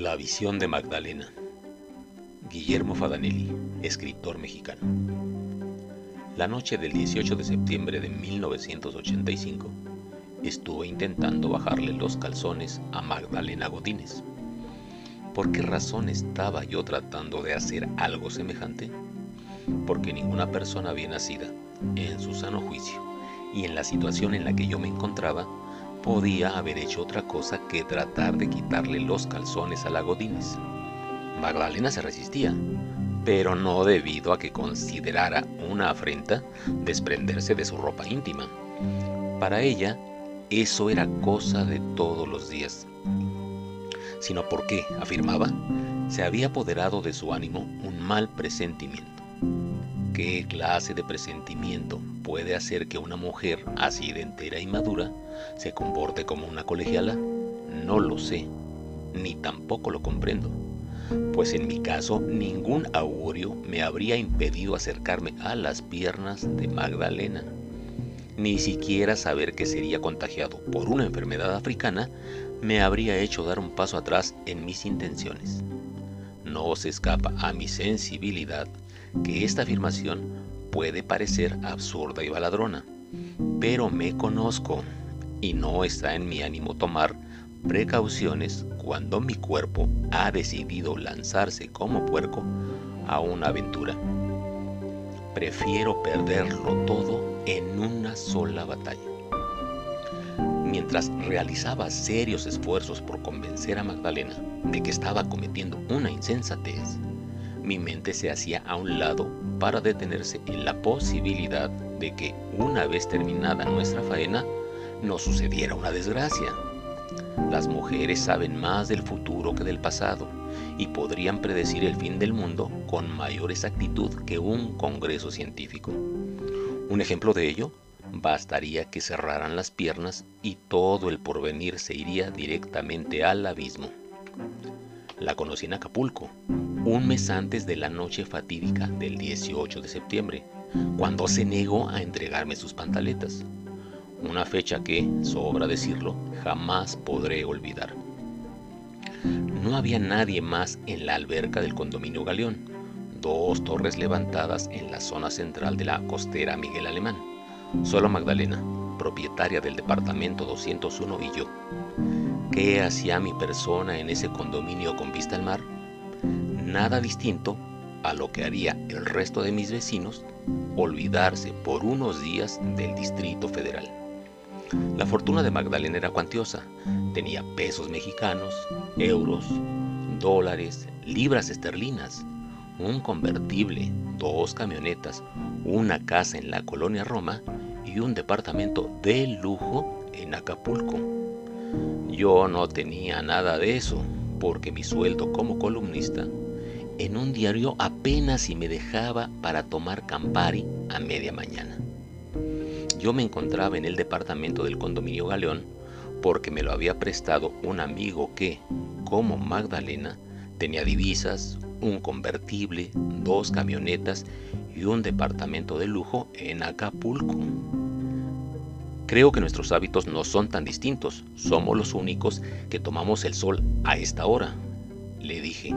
La visión de Magdalena. Guillermo Fadanelli, escritor mexicano. La noche del 18 de septiembre de 1985, estuve intentando bajarle los calzones a Magdalena Godínez. ¿Por qué razón estaba yo tratando de hacer algo semejante? Porque ninguna persona bien nacida, en su sano juicio y en la situación en la que yo me encontraba, podía haber hecho otra cosa que tratar de quitarle los calzones a la Godínez. Magdalena se resistía, pero no debido a que considerara una afrenta desprenderse de su ropa íntima. Para ella, eso era cosa de todos los días, sino porque, afirmaba, se había apoderado de su ánimo un mal presentimiento. ¿Qué clase de presentimiento puede hacer que una mujer así de entera y madura se comporte como una colegiala? No lo sé, ni tampoco lo comprendo, pues en mi caso ningún augurio me habría impedido acercarme a las piernas de Magdalena. Ni siquiera saber que sería contagiado por una enfermedad africana me habría hecho dar un paso atrás en mis intenciones. No se escapa a mi sensibilidad que esta afirmación puede parecer absurda y baladrona, pero me conozco y no está en mi ánimo tomar precauciones cuando mi cuerpo ha decidido lanzarse como puerco a una aventura. Prefiero perderlo todo en una sola batalla. Mientras realizaba serios esfuerzos por convencer a Magdalena de que estaba cometiendo una insensatez, mi mente se hacía a un lado para detenerse en la posibilidad de que una vez terminada nuestra faena no sucediera una desgracia. Las mujeres saben más del futuro que del pasado y podrían predecir el fin del mundo con mayor exactitud que un congreso científico. Un ejemplo de ello bastaría que cerraran las piernas y todo el porvenir se iría directamente al abismo. La conocí en Acapulco, un mes antes de la noche fatídica del 18 de septiembre, cuando se negó a entregarme sus pantaletas. Una fecha que, sobra decirlo, jamás podré olvidar. No había nadie más en la alberca del condominio Galeón, dos torres levantadas en la zona central de la costera Miguel Alemán. Solo Magdalena, propietaria del departamento 201 y yo. ¿Qué hacía mi persona en ese condominio con vista al mar? Nada distinto a lo que haría el resto de mis vecinos, olvidarse por unos días del Distrito Federal. La fortuna de Magdalena era cuantiosa. Tenía pesos mexicanos, euros, dólares, libras esterlinas, un convertible, dos camionetas, una casa en la colonia Roma y un departamento de lujo en Acapulco. Yo no tenía nada de eso, porque mi sueldo como columnista en un diario apenas si me dejaba para tomar Campari a media mañana. Yo me encontraba en el departamento del condominio Galeón porque me lo había prestado un amigo que, como Magdalena, tenía divisas, un convertible, dos camionetas y un departamento de lujo en Acapulco. Creo que nuestros hábitos no son tan distintos, somos los únicos que tomamos el sol a esta hora, le dije.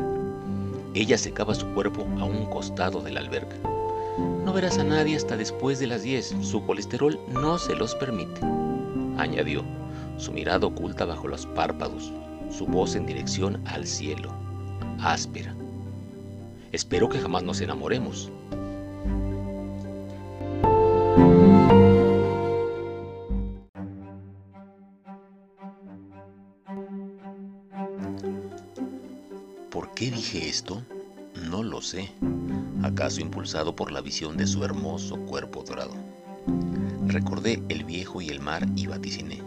Ella secaba su cuerpo a un costado de la alberca. No verás a nadie hasta después de las 10, su colesterol no se los permite, añadió, su mirada oculta bajo los párpados, su voz en dirección al cielo, áspera. Espero que jamás nos enamoremos, esto? No lo sé. ¿Acaso impulsado por la visión de su hermoso cuerpo dorado? Recordé el viejo y el mar y vaticiné.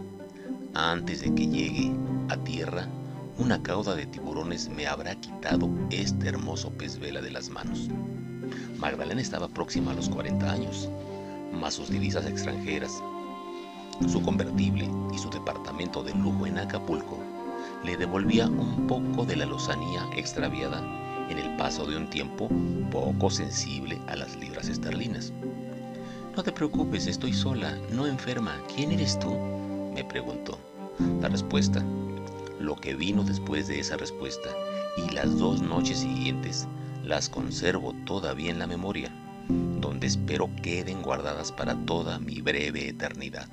Antes de que llegue a tierra, una cauda de tiburones me habrá quitado este hermoso pez vela de las manos. Magdalena estaba próxima a los 40 años, más sus divisas extranjeras, su convertible y su departamento de lujo en Acapulco le devolvía un poco de la lozanía extraviada en el paso de un tiempo poco sensible a las libras esterlinas. No te preocupes, estoy sola, no enferma. ¿Quién eres tú? me preguntó. La respuesta, Lo que vino después de esa respuesta y las dos noches siguientes las conservo todavía en la memoria, donde espero queden guardadas para toda mi breve eternidad.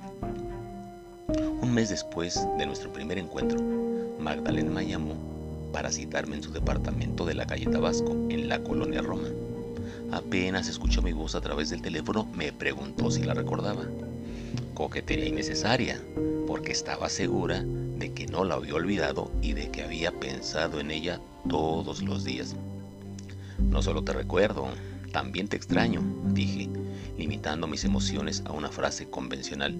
Un mes después de nuestro primer encuentro, Magdalena me llamó para citarme en su departamento de la calle Tabasco, en la colonia Roma. Apenas escuchó mi voz a través del teléfono, me preguntó si la recordaba. Coquetería innecesaria, porque estaba segura de que no la había olvidado y de que había pensado en ella todos los días. No solo te recuerdo, también te extraño, dije, limitando mis emociones a una frase convencional.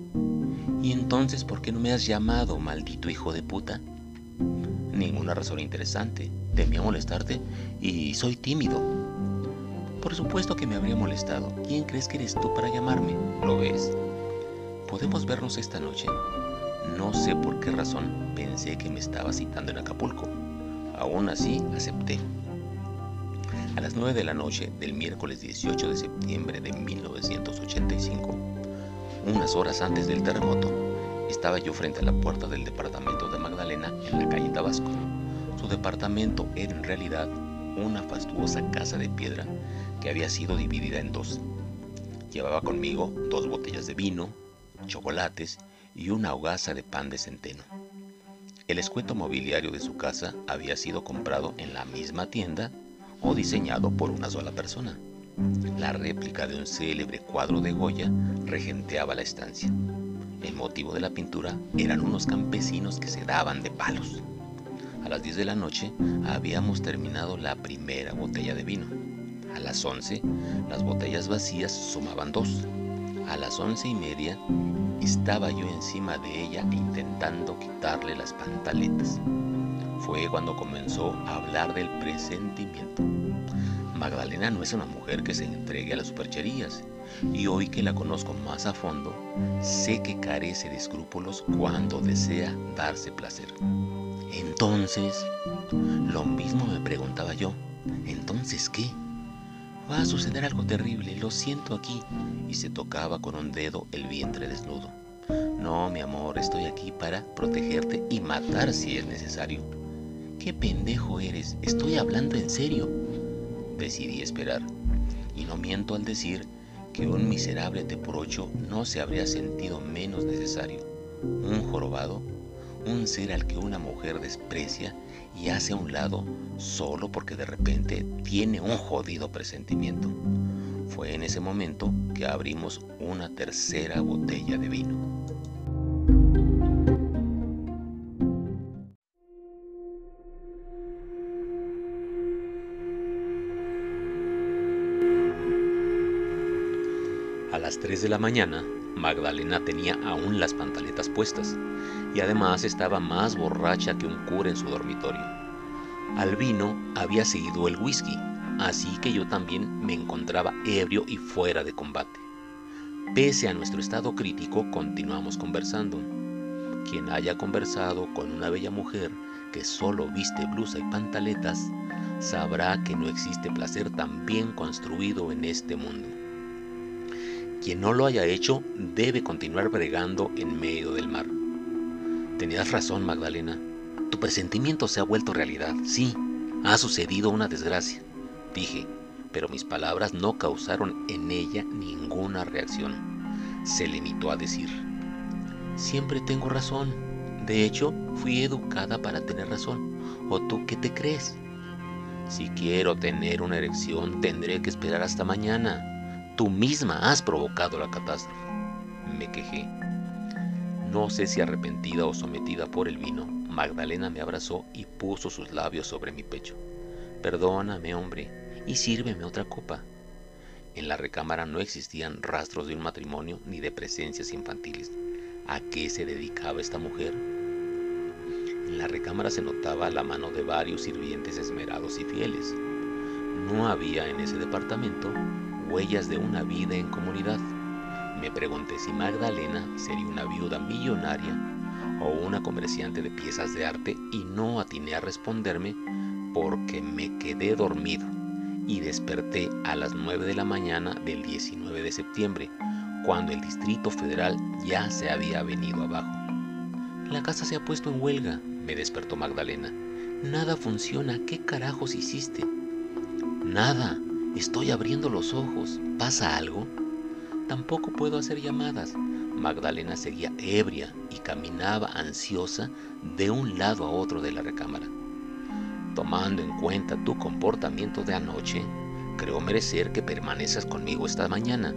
¿Y entonces por qué no me has llamado, maldito hijo de puta? Ninguna razón interesante. Temía molestarte y soy tímido. Por supuesto que me habría molestado. ¿Quién crees que eres tú para llamarme? ¿Lo ves? ¿Podemos vernos esta noche? No sé por qué razón pensé que me estaba citando en Acapulco. Aún así, acepté. A las 9 de la noche del miércoles 18 de septiembre de 1985, unas horas antes del terremoto, estaba yo frente a la puerta del departamento de Magdalena en la Tabasco. Su departamento era en realidad una fastuosa casa de piedra que había sido dividida en dos. Llevaba conmigo dos botellas de vino, chocolates y una hogaza de pan de centeno. El escueto mobiliario de su casa había sido comprado en la misma tienda o diseñado por una sola persona. La réplica de un célebre cuadro de Goya regenteaba la estancia. El motivo de la pintura eran unos campesinos que se daban de palos. A las 10 de la noche habíamos terminado la primera botella de vino. A las 11 las botellas vacías sumaban dos. A las once y media estaba yo encima de ella intentando quitarle las pantaletas. Fue cuando comenzó a hablar del presentimiento. Magdalena no es una mujer que se entregue a las supercherías y hoy que la conozco más a fondo, sé que carece de escrúpulos cuando desea darse placer. Entonces, lo mismo me preguntaba yo, ¿entonces qué? Va a suceder algo terrible, lo siento aquí, y se tocaba con un dedo el vientre desnudo. No, mi amor, estoy aquí para protegerte y matar si es necesario. ¿Qué pendejo eres? Estoy hablando en serio. Decidí esperar, y no miento al decir que un miserable te por ocho no se habría sentido menos necesario. Un jorobado, un ser al que una mujer desprecia y hace a un lado solo porque de repente tiene un jodido presentimiento. Fue en ese momento que abrimos una tercera botella de vino. A las 3 de la mañana, Magdalena tenía aún las pantaletas puestas y además estaba más borracha que un cura en su dormitorio. Al vino había seguido el whisky, así que yo también me encontraba ebrio y fuera de combate. Pese a nuestro estado crítico, continuamos conversando. Quien haya conversado con una bella mujer que solo viste blusa y pantaletas, sabrá que no existe placer tan bien construido en este mundo. Quien no lo haya hecho debe continuar bregando en medio del mar. Tenías razón, Magdalena. Tu presentimiento se ha vuelto realidad. Sí, ha sucedido una desgracia, dije, pero mis palabras no causaron en ella ninguna reacción. Se limitó a decir, siempre tengo razón. De hecho, fui educada para tener razón. ¿O tú qué te crees? Si quiero tener una erección, tendré que esperar hasta mañana. Tú misma has provocado la catástrofe. Me quejé. No sé si arrepentida o sometida por el vino, Magdalena me abrazó y puso sus labios sobre mi pecho. Perdóname, hombre, y sírveme otra copa. En la recámara no existían rastros de un matrimonio ni de presencias infantiles. ¿A qué se dedicaba esta mujer? En la recámara se notaba la mano de varios sirvientes esmerados y fieles. No había en ese departamento huellas de una vida en comunidad. Me pregunté si Magdalena sería una viuda millonaria o una comerciante de piezas de arte y no atiné a responderme porque me quedé dormido y desperté a las 9 de la mañana del 19 de septiembre, cuando el Distrito Federal ya se había venido abajo. La casa se ha puesto en huelga, Me despertó Magdalena. Nada funciona. ¿Qué carajos hiciste? Nada. Estoy abriendo los ojos. ¿Pasa algo? Tampoco puedo hacer llamadas. Magdalena seguía ebria y caminaba ansiosa de un lado a otro de la recámara. Tomando en cuenta tu comportamiento de anoche, creo merecer que permanezcas conmigo esta mañana.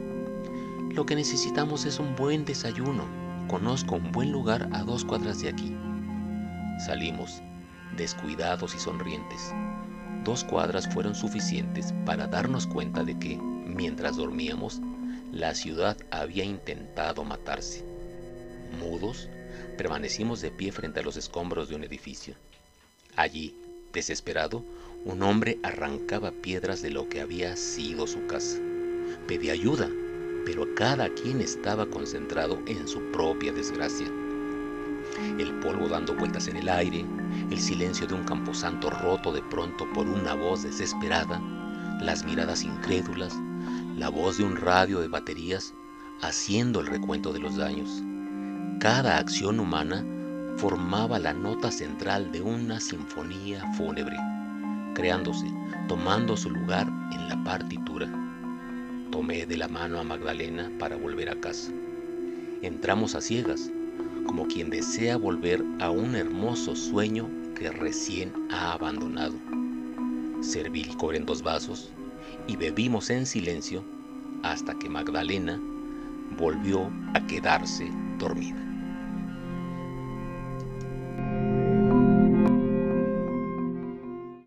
Lo que necesitamos es un buen desayuno. Conozco un buen lugar a dos cuadras de aquí. Salimos, descuidados y sonrientes. Dos cuadras fueron suficientes para darnos cuenta de que, mientras dormíamos, la ciudad había intentado matarse. Mudos, permanecimos de pie frente a los escombros de un edificio. Allí, desesperado, un hombre arrancaba piedras de lo que había sido su casa. Pedía ayuda, pero cada quien estaba concentrado en su propia desgracia el polvo dando vueltas en el aire, el silencio de un camposanto roto de pronto por una voz desesperada, las miradas incrédulas, la voz de un radio de baterías haciendo el recuento de los daños. Cada acción humana formaba la nota central de una sinfonía fúnebre, creándose, tomando su lugar en la partitura. Tomé de la mano a Magdalena para volver a casa. Entramos a ciegas, como quien desea volver a un hermoso sueño que recién ha abandonado. Serví licor en dos vasos y bebimos en silencio hasta que Magdalena volvió a quedarse dormida.